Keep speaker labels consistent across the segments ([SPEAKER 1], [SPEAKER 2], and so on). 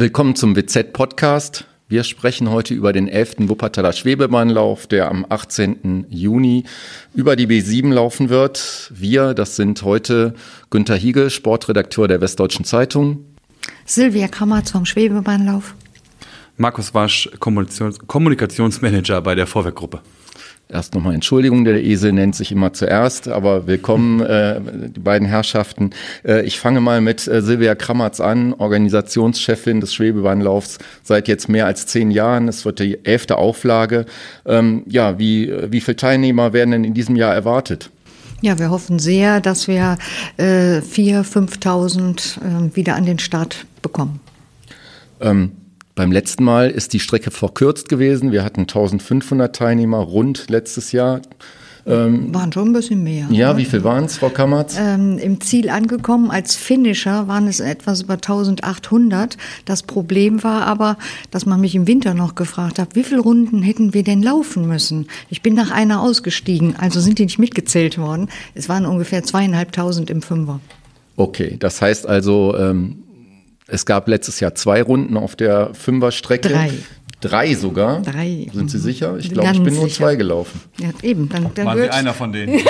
[SPEAKER 1] Willkommen zum WZ-Podcast. Wir sprechen heute über den 11. Wuppertaler Schwebebahnlauf, der am 18. Juni über die B7 laufen wird. Wir, das sind heute Günter Hiegel, Sportredakteur der Westdeutschen Zeitung.
[SPEAKER 2] Silvia Kammerz vom Schwebebahnlauf.
[SPEAKER 3] Markus Wasch, Kommunikationsmanager bei der Vorwerkgruppe.
[SPEAKER 1] Erst nochmal Entschuldigung, der Esel nennt sich immer zuerst, aber willkommen, äh, die beiden Herrschaften. Äh, ich fange mal mit äh, Silvia Krammertz an, Organisationschefin des Schwebebahnlaufs seit jetzt mehr als zehn Jahren. Es wird die elfte Auflage. Ähm, ja, wie, wie viele Teilnehmer werden denn in diesem Jahr erwartet?
[SPEAKER 2] Ja, wir hoffen sehr, dass wir äh, 4.000, 5.000 äh, wieder an den Start bekommen.
[SPEAKER 1] Ähm, beim letzten Mal ist die Strecke verkürzt gewesen. Wir hatten 1500 Teilnehmer rund letztes Jahr.
[SPEAKER 2] Ähm, waren schon ein bisschen mehr.
[SPEAKER 1] Ja, wie viel waren es, Frau Kammerz?
[SPEAKER 2] Ähm, Im Ziel angekommen als Finisher waren es etwas über 1800. Das Problem war aber, dass man mich im Winter noch gefragt hat, wie viele Runden hätten wir denn laufen müssen? Ich bin nach einer ausgestiegen, also sind die nicht mitgezählt worden. Es waren ungefähr zweieinhalbtausend im Fünfer.
[SPEAKER 1] Okay, das heißt also, ähm, es gab letztes Jahr zwei Runden auf der Fünferstrecke.
[SPEAKER 2] Drei.
[SPEAKER 1] Drei sogar?
[SPEAKER 2] Drei.
[SPEAKER 1] Sind Sie sicher? Ich glaube, ich bin nur zwei gelaufen.
[SPEAKER 2] Ja, eben. Dann,
[SPEAKER 3] dann Waren Sie einer von denen?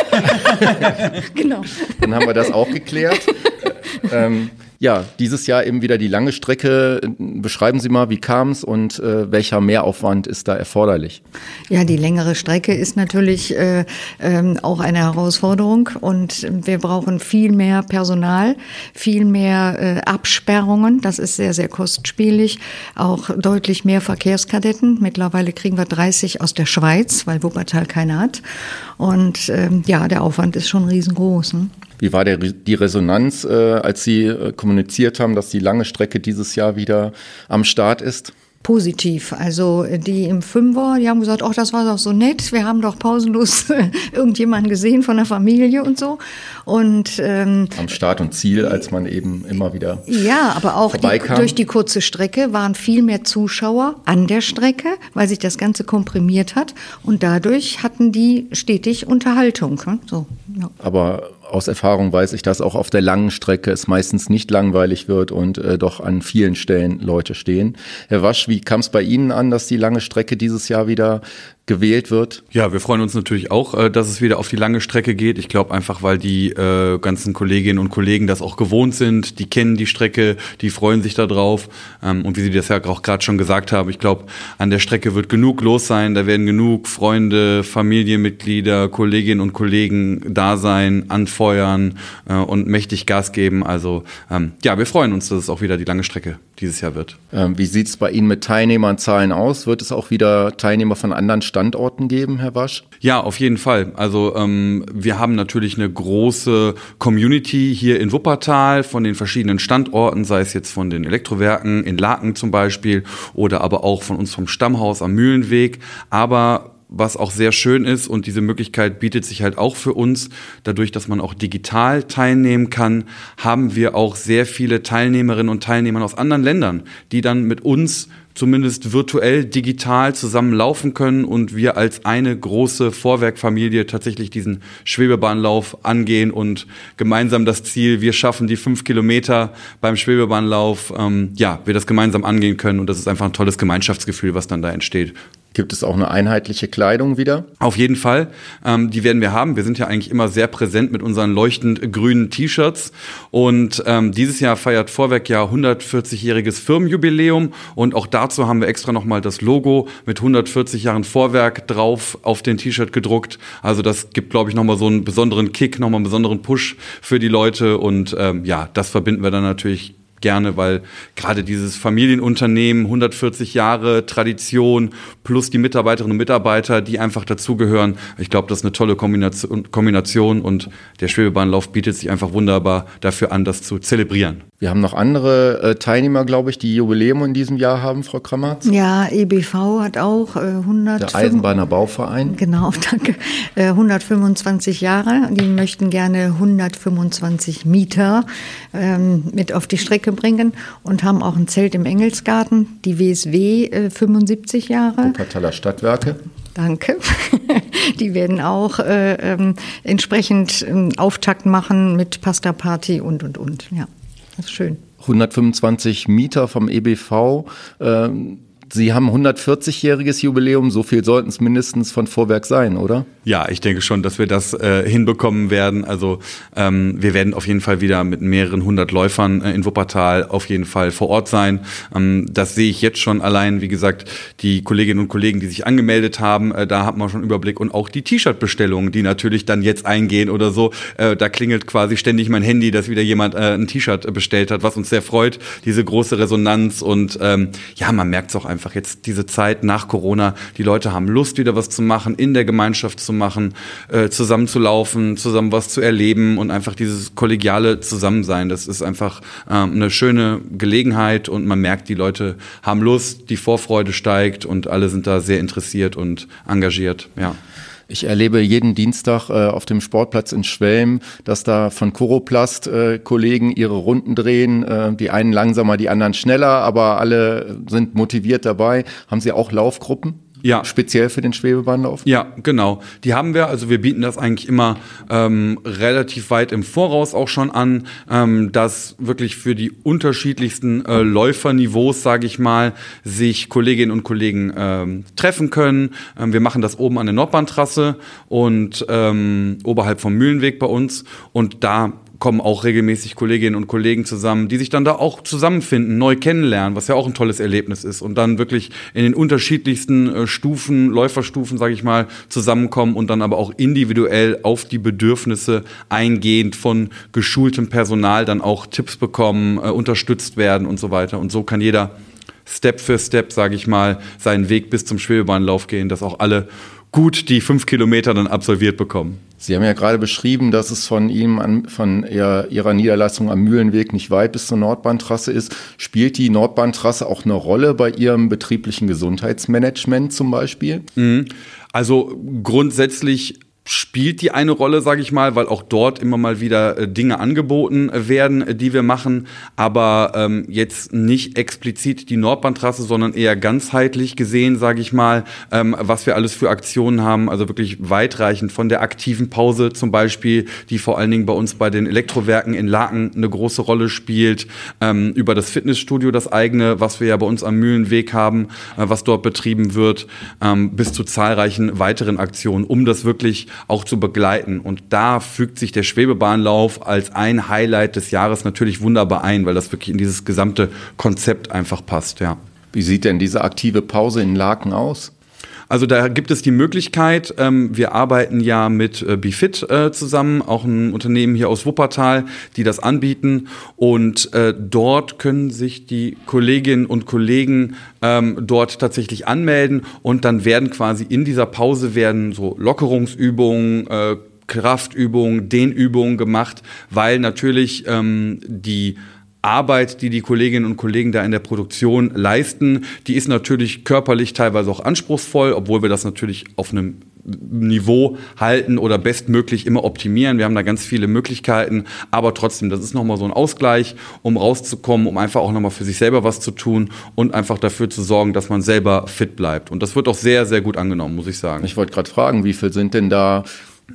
[SPEAKER 2] genau.
[SPEAKER 1] Dann haben wir das auch geklärt. ähm, ja, dieses Jahr eben wieder die lange Strecke. Beschreiben Sie mal, wie kam es und äh, welcher Mehraufwand ist da erforderlich?
[SPEAKER 2] Ja, die längere Strecke ist natürlich äh, äh, auch eine Herausforderung und wir brauchen viel mehr Personal, viel mehr äh, Absperrungen. Das ist sehr, sehr kostspielig. Auch deutlich mehr Verkehrskadetten. Mittlerweile kriegen wir 30 aus der Schweiz, weil Wuppertal keine hat. Und ähm, ja, der Aufwand ist schon riesengroß. Ne?
[SPEAKER 1] Wie war der, die Resonanz, äh, als Sie äh, kommuniziert haben, dass die lange Strecke dieses Jahr wieder am Start ist?
[SPEAKER 2] Positiv. Also die im Fünfer, die haben gesagt, ach, das war doch so nett. Wir haben doch pausenlos irgendjemanden gesehen von der Familie und so. Und
[SPEAKER 1] ähm, am Start und Ziel, als man eben immer wieder
[SPEAKER 2] ja, aber auch die, durch die kurze Strecke waren viel mehr Zuschauer an der Strecke, weil sich das Ganze komprimiert hat und dadurch hatten die stetig Unterhaltung. Ne? So,
[SPEAKER 1] ja. Aber aus Erfahrung weiß ich, dass auch auf der langen Strecke es meistens nicht langweilig wird und äh, doch an vielen Stellen Leute stehen. Herr Wasch, wie kam es bei Ihnen an, dass die lange Strecke dieses Jahr wieder gewählt wird?
[SPEAKER 3] Ja, wir freuen uns natürlich auch, äh, dass es wieder auf die lange Strecke geht. Ich glaube einfach, weil die äh, ganzen Kolleginnen und Kollegen das auch gewohnt sind, die kennen die Strecke, die freuen sich darauf. Ähm, und wie Sie das ja auch gerade schon gesagt haben, ich glaube, an der Strecke wird genug los sein, da werden genug Freunde, Familienmitglieder, Kolleginnen und Kollegen da sein, anfeuern äh, und mächtig Gas geben. Also ähm, ja, wir freuen uns, dass es auch wieder die lange Strecke dieses Jahr wird.
[SPEAKER 1] Ähm, wie sieht es bei Ihnen mit Teilnehmerzahlen aus? Wird es auch wieder Teilnehmer von anderen Staaten Standorten geben, Herr Wasch?
[SPEAKER 3] Ja, auf jeden Fall. Also ähm, wir haben natürlich eine große Community hier in Wuppertal von den verschiedenen Standorten, sei es jetzt von den Elektrowerken in Laken zum Beispiel oder aber auch von uns vom Stammhaus am Mühlenweg. Aber was auch sehr schön ist und diese Möglichkeit bietet sich halt auch für uns, dadurch, dass man auch digital teilnehmen kann, haben wir auch sehr viele Teilnehmerinnen und Teilnehmer aus anderen Ländern, die dann mit uns zumindest virtuell, digital zusammen laufen können und wir als eine große Vorwerkfamilie tatsächlich diesen Schwebebahnlauf angehen und gemeinsam das Ziel, wir schaffen die fünf Kilometer beim Schwebebahnlauf, ähm, ja, wir das gemeinsam angehen können und das ist einfach ein tolles Gemeinschaftsgefühl, was dann da entsteht.
[SPEAKER 1] Gibt es auch eine einheitliche Kleidung wieder?
[SPEAKER 3] Auf jeden Fall. Ähm, die werden wir haben. Wir sind ja eigentlich immer sehr präsent mit unseren leuchtend grünen T-Shirts. Und ähm, dieses Jahr feiert Vorwerk ja 140-jähriges Firmenjubiläum. Und auch dazu haben wir extra nochmal das Logo mit 140 Jahren Vorwerk drauf auf den T-Shirt gedruckt. Also das gibt, glaube ich, nochmal so einen besonderen Kick, nochmal einen besonderen Push für die Leute. Und ähm, ja, das verbinden wir dann natürlich gerne, weil gerade dieses Familienunternehmen, 140 Jahre Tradition plus die Mitarbeiterinnen und Mitarbeiter, die einfach dazugehören, ich glaube, das ist eine tolle Kombination, und der Schwebebahnlauf bietet sich einfach wunderbar dafür an, das zu zelebrieren.
[SPEAKER 1] Wir haben noch andere äh, Teilnehmer, glaube ich, die Jubiläum in diesem Jahr haben, Frau Krammerz.
[SPEAKER 2] Ja, EBV hat auch äh, 100.
[SPEAKER 1] Der Eisenbahner Bauverein.
[SPEAKER 2] Genau, danke. Äh, 125 Jahre. Die möchten gerne 125 Mieter ähm, mit auf die Strecke bringen und haben auch ein Zelt im Engelsgarten. Die WSW äh, 75 Jahre.
[SPEAKER 1] Wuppertaler Stadtwerke.
[SPEAKER 2] Danke. Die werden auch äh, ähm, entsprechend ähm, Auftakt machen mit Pasta Party und und und. Ja. Das ist schön.
[SPEAKER 1] 125 Mieter vom EBV. Ähm, Sie haben 140-jähriges Jubiläum, so viel sollten es mindestens von Vorwerk sein, oder?
[SPEAKER 3] Ja, ich denke schon, dass wir das äh, hinbekommen werden. Also ähm, wir werden auf jeden Fall wieder mit mehreren hundert Läufern äh, in Wuppertal auf jeden Fall vor Ort sein. Ähm, das sehe ich jetzt schon allein. Wie gesagt, die Kolleginnen und Kollegen, die sich angemeldet haben, äh, da hat man schon Überblick. Und auch die T-Shirt-Bestellungen, die natürlich dann jetzt eingehen oder so. Äh, da klingelt quasi ständig mein Handy, dass wieder jemand äh, ein T-Shirt bestellt hat, was uns sehr freut. Diese große Resonanz. Und ähm, ja, man merkt es auch einfach einfach jetzt diese Zeit nach Corona. Die Leute haben Lust, wieder was zu machen, in der Gemeinschaft zu machen, äh, zusammen zu laufen, zusammen was zu erleben und einfach dieses kollegiale Zusammensein. Das ist einfach ähm, eine schöne Gelegenheit und man merkt, die Leute haben Lust, die Vorfreude steigt und alle sind da sehr interessiert und engagiert. Ja.
[SPEAKER 1] Ich erlebe jeden Dienstag äh, auf dem Sportplatz in Schwelm, dass da von Coroplast äh, Kollegen ihre Runden drehen. Äh, die einen langsamer, die anderen schneller, aber alle sind motiviert dabei. Haben Sie auch Laufgruppen? Ja. Speziell für den Schwebebahnlauf?
[SPEAKER 3] Ja, genau. Die haben wir. Also wir bieten das eigentlich immer ähm, relativ weit im Voraus auch schon an, ähm, dass wirklich für die unterschiedlichsten äh, Läuferniveaus, sage ich mal, sich Kolleginnen und Kollegen ähm, treffen können. Ähm, wir machen das oben an der Nordbahntrasse und ähm, oberhalb vom Mühlenweg bei uns. Und da kommen auch regelmäßig Kolleginnen und Kollegen zusammen, die sich dann da auch zusammenfinden, neu kennenlernen, was ja auch ein tolles Erlebnis ist und dann wirklich in den unterschiedlichsten äh, Stufen, Läuferstufen, sage ich mal, zusammenkommen und dann aber auch individuell auf die Bedürfnisse eingehend von geschultem Personal dann auch Tipps bekommen, äh, unterstützt werden und so weiter. Und so kann jeder Step für Step, sage ich mal, seinen Weg bis zum Schwebebahnlauf gehen, dass auch alle gut die fünf Kilometer dann absolviert bekommen.
[SPEAKER 1] Sie haben ja gerade beschrieben, dass es von ihm an, von Ihrer Niederlassung am Mühlenweg nicht weit bis zur Nordbahntrasse ist. Spielt die Nordbahntrasse auch eine Rolle bei Ihrem betrieblichen Gesundheitsmanagement zum Beispiel?
[SPEAKER 3] Mhm. Also grundsätzlich spielt die eine Rolle, sage ich mal, weil auch dort immer mal wieder äh, Dinge angeboten werden, äh, die wir machen, aber ähm, jetzt nicht explizit die Nordbahntrasse, sondern eher ganzheitlich gesehen, sage ich mal, ähm, was wir alles für Aktionen haben, also wirklich weitreichend von der aktiven Pause zum Beispiel, die vor allen Dingen bei uns bei den Elektrowerken in Laken eine große Rolle spielt, ähm, über das Fitnessstudio, das eigene, was wir ja bei uns am Mühlenweg haben, äh, was dort betrieben wird, ähm, bis zu zahlreichen weiteren Aktionen, um das wirklich auch zu begleiten. Und da fügt sich der Schwebebahnlauf als ein Highlight des Jahres natürlich wunderbar ein, weil das wirklich in dieses gesamte Konzept einfach passt, ja.
[SPEAKER 1] Wie sieht denn diese aktive Pause in Laken aus?
[SPEAKER 3] Also da gibt es die Möglichkeit, ähm, wir arbeiten ja mit äh, Bifit äh, zusammen, auch ein Unternehmen hier aus Wuppertal, die das anbieten. Und äh, dort können sich die Kolleginnen und Kollegen ähm, dort tatsächlich anmelden und dann werden quasi in dieser Pause werden so Lockerungsübungen, äh, Kraftübungen, Dehnübungen gemacht, weil natürlich ähm, die Arbeit, die die Kolleginnen und Kollegen da in der Produktion leisten, die ist natürlich körperlich teilweise auch anspruchsvoll, obwohl wir das natürlich auf einem Niveau halten oder bestmöglich immer optimieren. Wir haben da ganz viele Möglichkeiten, aber trotzdem, das ist nochmal so ein Ausgleich, um rauszukommen, um einfach auch nochmal für sich selber was zu tun und einfach dafür zu sorgen, dass man selber fit bleibt. Und das wird auch sehr, sehr gut angenommen, muss ich sagen.
[SPEAKER 1] Ich wollte gerade fragen, wie viel sind denn da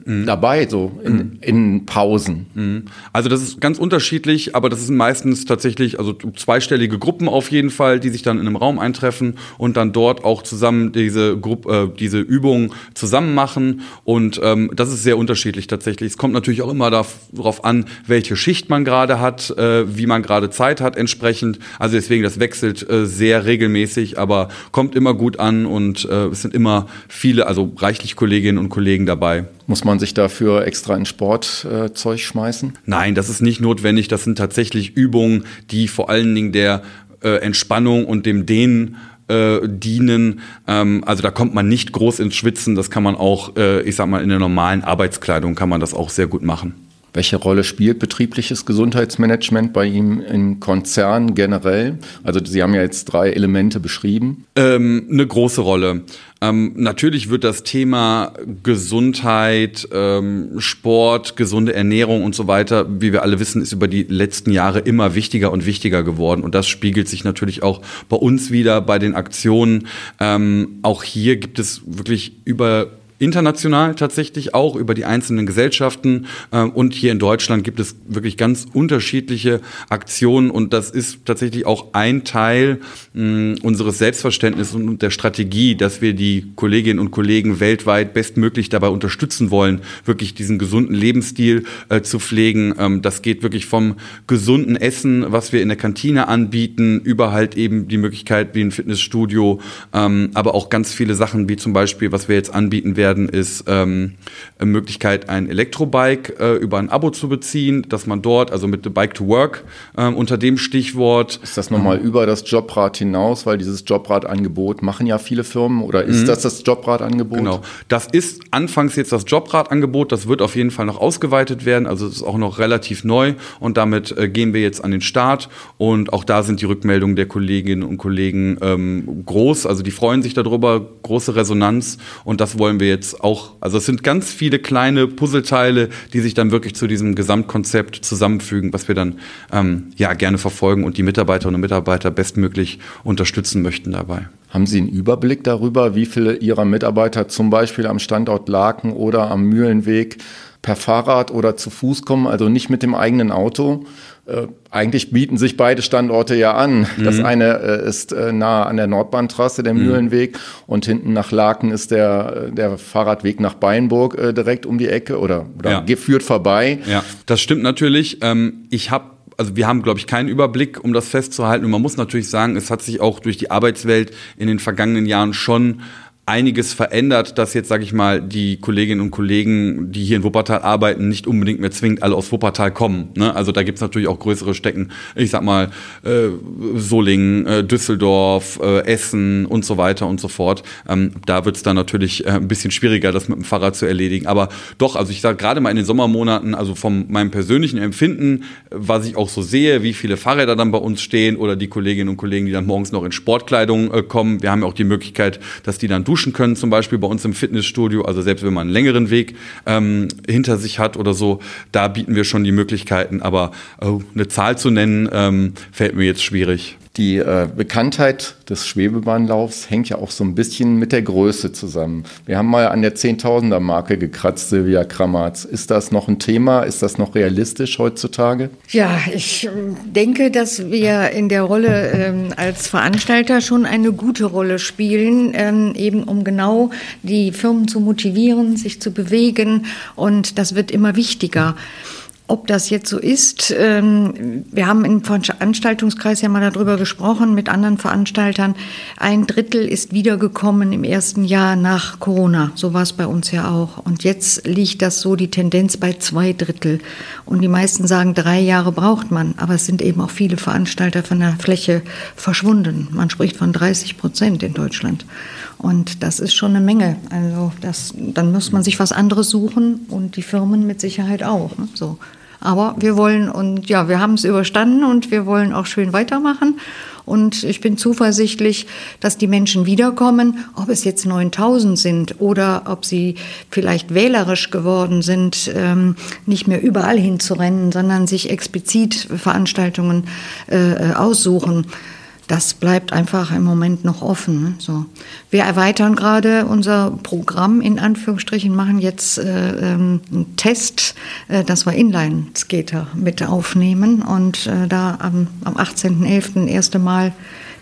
[SPEAKER 1] mhm. dabei, so in, mhm. in Pausen.
[SPEAKER 3] Mhm. Also das ist ganz unterschiedlich, aber das sind meistens tatsächlich also zweistellige Gruppen auf jeden Fall, die sich dann in einem Raum eintreffen und dann dort auch zusammen diese Gruppe, äh, diese Übungen zusammen machen. Und ähm, das ist sehr unterschiedlich tatsächlich. Es kommt natürlich auch immer darauf an, welche Schicht man gerade hat, äh, wie man gerade Zeit hat entsprechend. Also deswegen, das wechselt äh, sehr regelmäßig, aber kommt immer gut an und äh, es sind immer viele, also reichlich Kolleginnen und Kollegen dabei.
[SPEAKER 1] Muss man sich dafür extra in Sportzeug äh, schmeißen?
[SPEAKER 3] Nein, das ist nicht notwendig. Das sind tatsächlich Übungen, die vor allen Dingen der äh, Entspannung und dem Dehnen äh, dienen. Ähm, also da kommt man nicht groß ins Schwitzen. Das kann man auch, äh, ich sag mal, in der normalen Arbeitskleidung kann man das auch sehr gut machen.
[SPEAKER 1] Welche Rolle spielt betriebliches Gesundheitsmanagement bei ihm im Konzern generell? Also Sie haben ja jetzt drei Elemente beschrieben.
[SPEAKER 3] Ähm, eine große Rolle. Ähm, natürlich wird das Thema Gesundheit, ähm, Sport, gesunde Ernährung und so weiter, wie wir alle wissen, ist über die letzten Jahre immer wichtiger und wichtiger geworden. Und das spiegelt sich natürlich auch bei uns wieder, bei den Aktionen. Ähm, auch hier gibt es wirklich über international tatsächlich auch über die einzelnen Gesellschaften. Ähm, und hier in Deutschland gibt es wirklich ganz unterschiedliche Aktionen. Und das ist tatsächlich auch ein Teil unseres Selbstverständnisses und der Strategie, dass wir die Kolleginnen und Kollegen weltweit bestmöglich dabei unterstützen wollen, wirklich diesen gesunden Lebensstil äh, zu pflegen. Ähm, das geht wirklich vom gesunden Essen, was wir in der Kantine anbieten, über halt eben die Möglichkeit wie ein Fitnessstudio, ähm, aber auch ganz viele Sachen wie zum Beispiel, was wir jetzt anbieten werden, ist ähm, eine Möglichkeit, ein Elektrobike äh, über ein Abo zu beziehen, dass man dort, also mit Bike to Work ähm, unter dem Stichwort.
[SPEAKER 1] Ist das nochmal ähm, über das Jobrad hinaus, weil dieses Jobradangebot machen ja viele Firmen. Oder ist mhm. das das Jobradangebot?
[SPEAKER 3] Genau, das ist anfangs jetzt das Jobradangebot, das wird auf jeden Fall noch ausgeweitet werden, also es ist auch noch relativ neu. Und damit äh, gehen wir jetzt an den Start. Und auch da sind die Rückmeldungen der Kolleginnen und Kollegen ähm, groß, also die freuen sich darüber, große Resonanz. Und das wollen wir jetzt auch, also es sind ganz viele kleine Puzzleteile, die sich dann wirklich zu diesem Gesamtkonzept zusammenfügen, was wir dann ähm, ja gerne verfolgen und die Mitarbeiterinnen und Mitarbeiter bestmöglich unterstützen möchten dabei.
[SPEAKER 1] Haben Sie einen Überblick darüber, wie viele Ihrer Mitarbeiter zum Beispiel am Standort Laken oder am Mühlenweg per Fahrrad oder zu Fuß kommen, also nicht mit dem eigenen Auto? Äh, eigentlich bieten sich beide Standorte ja an. Mhm. Das eine äh, ist äh, nahe an der Nordbahntrasse, der mhm. Mühlenweg, und hinten nach Laken ist der, äh, der Fahrradweg nach Beinburg äh, direkt um die Ecke oder, oder ja. geführt vorbei.
[SPEAKER 3] Ja, das stimmt natürlich. Ähm, ich habe also wir haben, glaube ich, keinen Überblick, um das festzuhalten. Und man muss natürlich sagen, es hat sich auch durch die Arbeitswelt in den vergangenen Jahren schon einiges verändert, dass jetzt, sage ich mal, die Kolleginnen und Kollegen, die hier in Wuppertal arbeiten, nicht unbedingt mehr zwingend alle aus Wuppertal kommen. Ne? Also da gibt's natürlich auch größere Stecken, ich sag mal äh, Solingen, äh, Düsseldorf, äh, Essen und so weiter und so fort. Ähm, da wird's dann natürlich äh, ein bisschen schwieriger, das mit dem Fahrrad zu erledigen. Aber doch, also ich sage gerade mal in den Sommermonaten, also von meinem persönlichen Empfinden, was ich auch so sehe, wie viele Fahrräder dann bei uns stehen oder die Kolleginnen und Kollegen, die dann morgens noch in Sportkleidung äh, kommen. Wir haben ja auch die Möglichkeit, dass die dann duschen können, zum Beispiel bei uns im Fitnessstudio. Also selbst wenn man einen längeren Weg ähm, hinter sich hat oder so, da bieten wir schon die Möglichkeiten. Aber oh, eine Zahl zu nennen, ähm, fällt mir jetzt schwierig.
[SPEAKER 1] Die äh, Bekanntheit des Schwebebahnlaufs hängt ja auch so ein bisschen mit der Größe zusammen. Wir haben mal an der Zehntausender Marke gekratzt, Silvia Kramatz. Ist das noch ein Thema? Ist das noch realistisch heutzutage?
[SPEAKER 2] Ja, ich ähm, denke, dass wir in der Rolle ähm, als Veranstalter schon eine gute Rolle spielen, ähm, eben um genau die Firmen zu motivieren, sich zu bewegen. Und das wird immer wichtiger. Ob das jetzt so ist, ähm, wir haben im Veranstaltungskreis ja mal darüber gesprochen mit anderen Veranstaltern. Ein Drittel ist wiedergekommen im ersten Jahr nach Corona. So war es bei uns ja auch. Und jetzt liegt das so die Tendenz bei zwei Drittel. Und die meisten sagen, drei Jahre braucht man. Aber es sind eben auch viele Veranstalter von der Fläche verschwunden. Man spricht von 30 Prozent in Deutschland. Und das ist schon eine Menge. Also das, dann muss man sich was anderes suchen und die Firmen mit Sicherheit auch. Ne? So. Aber wir wollen und ja, wir haben es überstanden und wir wollen auch schön weitermachen. Und ich bin zuversichtlich, dass die Menschen wiederkommen, ob es jetzt 9000 sind oder ob sie vielleicht wählerisch geworden sind, ähm, nicht mehr überall hinzurennen, sondern sich explizit Veranstaltungen äh, äh aussuchen das bleibt einfach im Moment noch offen. Ne? So. Wir erweitern gerade unser Programm in Anführungsstrichen, machen jetzt äh, ähm, einen Test, äh, dass wir Inline-Skater mit aufnehmen und äh, da am, am 18.11. erste Mal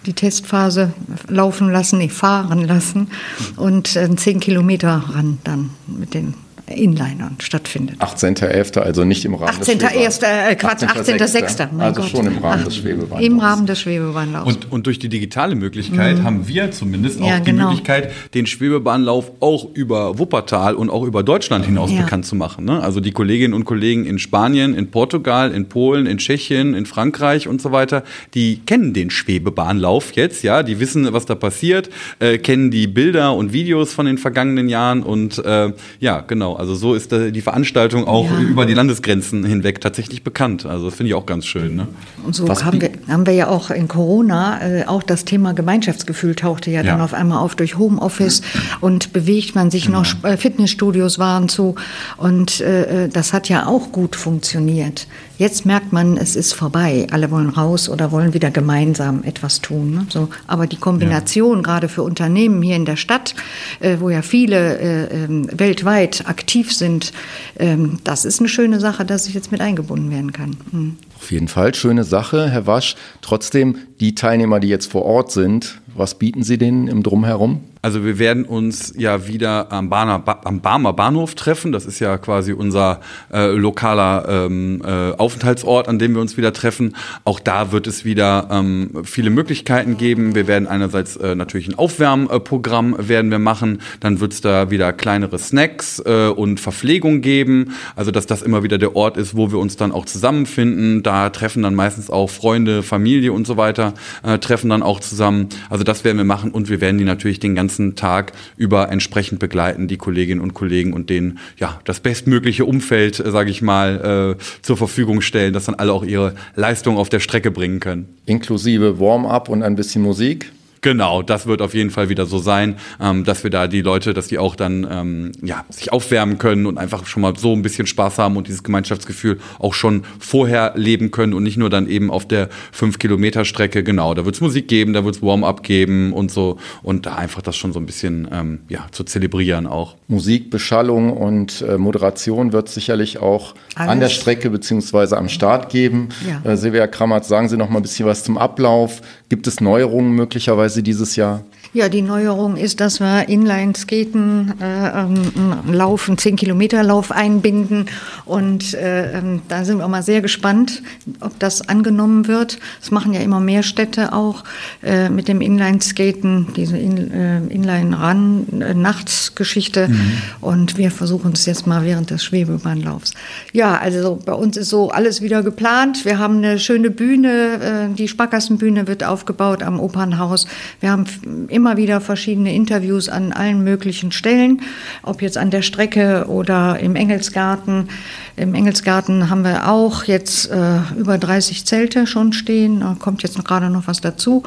[SPEAKER 2] die Testphase laufen lassen, nee, fahren lassen und äh, 10 Kilometer ran dann mit den Inlinern stattfindet.
[SPEAKER 1] 18.11., also nicht im Rahmen
[SPEAKER 2] 18. des Schwebebahnlaufs. Äh, Quatsch, 18.06.
[SPEAKER 1] 18. Also Gott. schon im Rahmen Ach, des Schwebebahnlaufs.
[SPEAKER 2] Im Rahmen des Schwebebahnlaufs.
[SPEAKER 3] Und, und durch die digitale Möglichkeit mhm. haben wir zumindest auch ja, die genau. Möglichkeit, den Schwebebahnlauf auch über Wuppertal und auch über Deutschland hinaus ja. bekannt zu machen. Ne? Also die Kolleginnen und Kollegen in Spanien, in Portugal, in Polen, in Tschechien, in Frankreich und so weiter, die kennen den Schwebebahnlauf jetzt, ja, die wissen, was da passiert, äh, kennen die Bilder und Videos von den vergangenen Jahren und äh, ja, genau. Also so ist die Veranstaltung auch ja. über die Landesgrenzen hinweg tatsächlich bekannt. Also das finde ich auch ganz schön. Ne?
[SPEAKER 2] Und so haben wir, haben wir ja auch in Corona, äh, auch das Thema Gemeinschaftsgefühl tauchte ja, ja. dann auf einmal auf durch Homeoffice und bewegt man sich genau. noch, äh, Fitnessstudios waren zu und äh, äh, das hat ja auch gut funktioniert. Jetzt merkt man, es ist vorbei. Alle wollen raus oder wollen wieder gemeinsam etwas tun. Ne? So, aber die Kombination ja. gerade für Unternehmen hier in der Stadt, äh, wo ja viele äh, ähm, weltweit aktiv sind, ähm, das ist eine schöne Sache, dass ich jetzt mit eingebunden werden kann.
[SPEAKER 1] Hm. Auf jeden Fall, schöne Sache, Herr Wasch. Trotzdem, die Teilnehmer, die jetzt vor Ort sind, was bieten Sie denen im Drumherum?
[SPEAKER 3] Also wir werden uns ja wieder am, Bahner, am Barmer Bahnhof treffen. Das ist ja quasi unser äh, lokaler ähm, äh, Aufenthaltsort, an dem wir uns wieder treffen. Auch da wird es wieder ähm, viele Möglichkeiten geben. Wir werden einerseits äh, natürlich ein Aufwärmprogramm werden wir machen. Dann wird es da wieder kleinere Snacks äh, und Verpflegung geben. Also dass das immer wieder der Ort ist, wo wir uns dann auch zusammenfinden. Da treffen dann meistens auch Freunde, Familie und so weiter, äh, treffen dann auch zusammen. Also das werden wir machen und wir werden die natürlich den ganzen ganzen Tag über entsprechend begleiten, die Kolleginnen und Kollegen und denen ja das bestmögliche Umfeld, äh, sage ich mal, äh, zur Verfügung stellen, dass dann alle auch ihre Leistung auf der Strecke bringen können.
[SPEAKER 1] Inklusive Warm-up und ein bisschen Musik?
[SPEAKER 3] Genau, das wird auf jeden Fall wieder so sein, ähm, dass wir da die Leute, dass die auch dann ähm, ja, sich aufwärmen können und einfach schon mal so ein bisschen Spaß haben und dieses Gemeinschaftsgefühl auch schon vorher leben können und nicht nur dann eben auf der 5-Kilometer-Strecke. Genau, da wird es Musik geben, da wird es Warm-up geben und so und da einfach das schon so ein bisschen ähm, ja, zu zelebrieren auch.
[SPEAKER 1] Musik, Beschallung und äh, Moderation wird sicherlich auch Alles. an der Strecke beziehungsweise am Start geben. Ja. Äh, Silvia Kramert, sagen Sie noch mal ein bisschen was zum Ablauf. Gibt es Neuerungen möglicherweise dieses Jahr?
[SPEAKER 2] Ja, die Neuerung ist, dass wir Inline-Skaten, äh, ähm, Laufen, 10 Kilometer Lauf einbinden. Und äh, ähm, da sind wir mal sehr gespannt, ob das angenommen wird. Das machen ja immer mehr Städte auch äh, mit dem Inline-Skaten, diese In, äh, Inline-Run-Nachtsgeschichte. Mhm. Und wir versuchen es jetzt mal während des Schwebebahnlaufs. Ja, also bei uns ist so alles wieder geplant. Wir haben eine schöne Bühne. Äh, die Sparkassenbühne wird aufgebaut am Opernhaus. Wir haben immer immer wieder verschiedene Interviews an allen möglichen Stellen, ob jetzt an der Strecke oder im Engelsgarten. Im Engelsgarten haben wir auch jetzt äh, über 30 Zelte schon stehen, da kommt jetzt gerade noch was dazu.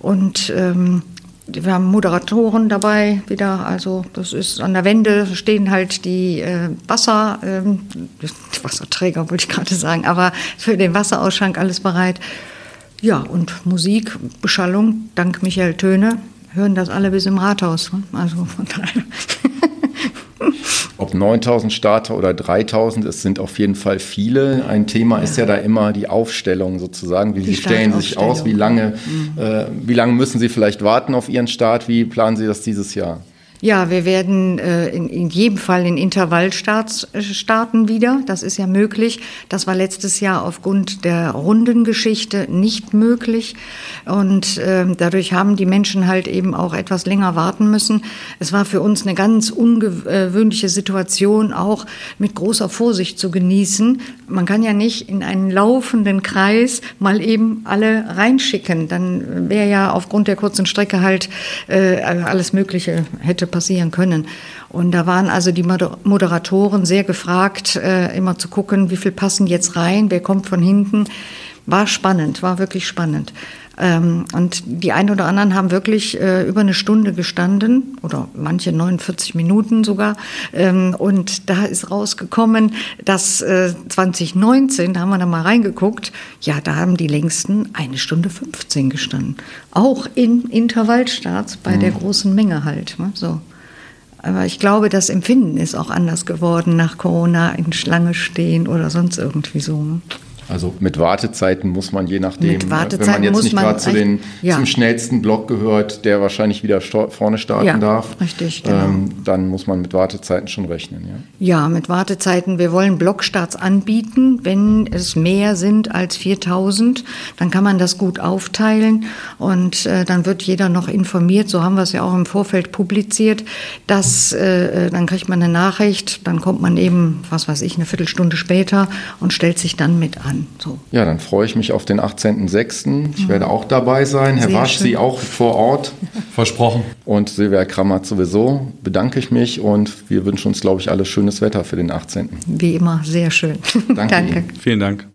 [SPEAKER 2] Und ähm, wir haben Moderatoren dabei wieder, also das ist an der Wende stehen halt die äh, Wasser, ähm, Wasserträger wollte ich gerade sagen, aber für den Wasserausschank alles bereit. Ja, und Musik, Beschallung, dank Michael Töne, hören das alle bis im Rathaus. Ne? Also von daher.
[SPEAKER 1] Ob 9000 Starter oder 3000, es sind auf jeden Fall viele. Ein Thema ja. ist ja da immer die Aufstellung sozusagen. Wie die Sie stellen sich aus? Wie lange, mhm. äh, wie lange müssen Sie vielleicht warten auf Ihren Start? Wie planen Sie das dieses Jahr?
[SPEAKER 2] Ja, wir werden äh, in, in jedem Fall in Intervallstarts äh, starten wieder. Das ist ja möglich. Das war letztes Jahr aufgrund der Rundengeschichte nicht möglich. Und äh, dadurch haben die Menschen halt eben auch etwas länger warten müssen. Es war für uns eine ganz ungewöhnliche Situation, auch mit großer Vorsicht zu genießen. Man kann ja nicht in einen laufenden Kreis mal eben alle reinschicken. Dann wäre ja aufgrund der kurzen Strecke halt äh, alles Mögliche hätte passieren können. Und da waren also die Moderatoren sehr gefragt, äh, immer zu gucken, wie viel passen jetzt rein, wer kommt von hinten. War spannend, war wirklich spannend. Ähm, und die einen oder anderen haben wirklich äh, über eine Stunde gestanden oder manche 49 Minuten sogar. Ähm, und da ist rausgekommen, dass äh, 2019, da haben wir da mal reingeguckt, ja, da haben die längsten eine Stunde 15 gestanden. Auch in Intervallstarts bei mhm. der großen Menge halt. Ne? So. Aber ich glaube, das Empfinden ist auch anders geworden nach Corona in Schlange stehen oder sonst irgendwie so. Ne?
[SPEAKER 1] Also mit Wartezeiten muss man je nachdem, mit wenn man jetzt nicht gerade zu den ja. zum schnellsten Block gehört, der wahrscheinlich wieder vorne starten ja, darf,
[SPEAKER 2] richtig, genau.
[SPEAKER 1] ähm, dann muss man mit Wartezeiten schon rechnen.
[SPEAKER 2] Ja. ja, mit Wartezeiten. Wir wollen Blockstarts anbieten, wenn es mehr sind als 4000, dann kann man das gut aufteilen und äh, dann wird jeder noch informiert. So haben wir es ja auch im Vorfeld publiziert, dass äh, äh dann kriegt man eine Nachricht, dann kommt man eben, was weiß ich, eine Viertelstunde später und stellt sich dann mit an kann. So.
[SPEAKER 1] Ja, dann freue ich mich auf den 18.06. Ich mhm. werde auch dabei sein. Herr Sehr Wasch, schön. Sie auch vor Ort.
[SPEAKER 3] Versprochen.
[SPEAKER 1] Und Silvia Krammer sowieso. Bedanke ich mich und wir wünschen uns, glaube ich, alle schönes Wetter für den 18.
[SPEAKER 2] Wie immer, sehr schön.
[SPEAKER 1] Danke. Danke.
[SPEAKER 3] Vielen Dank.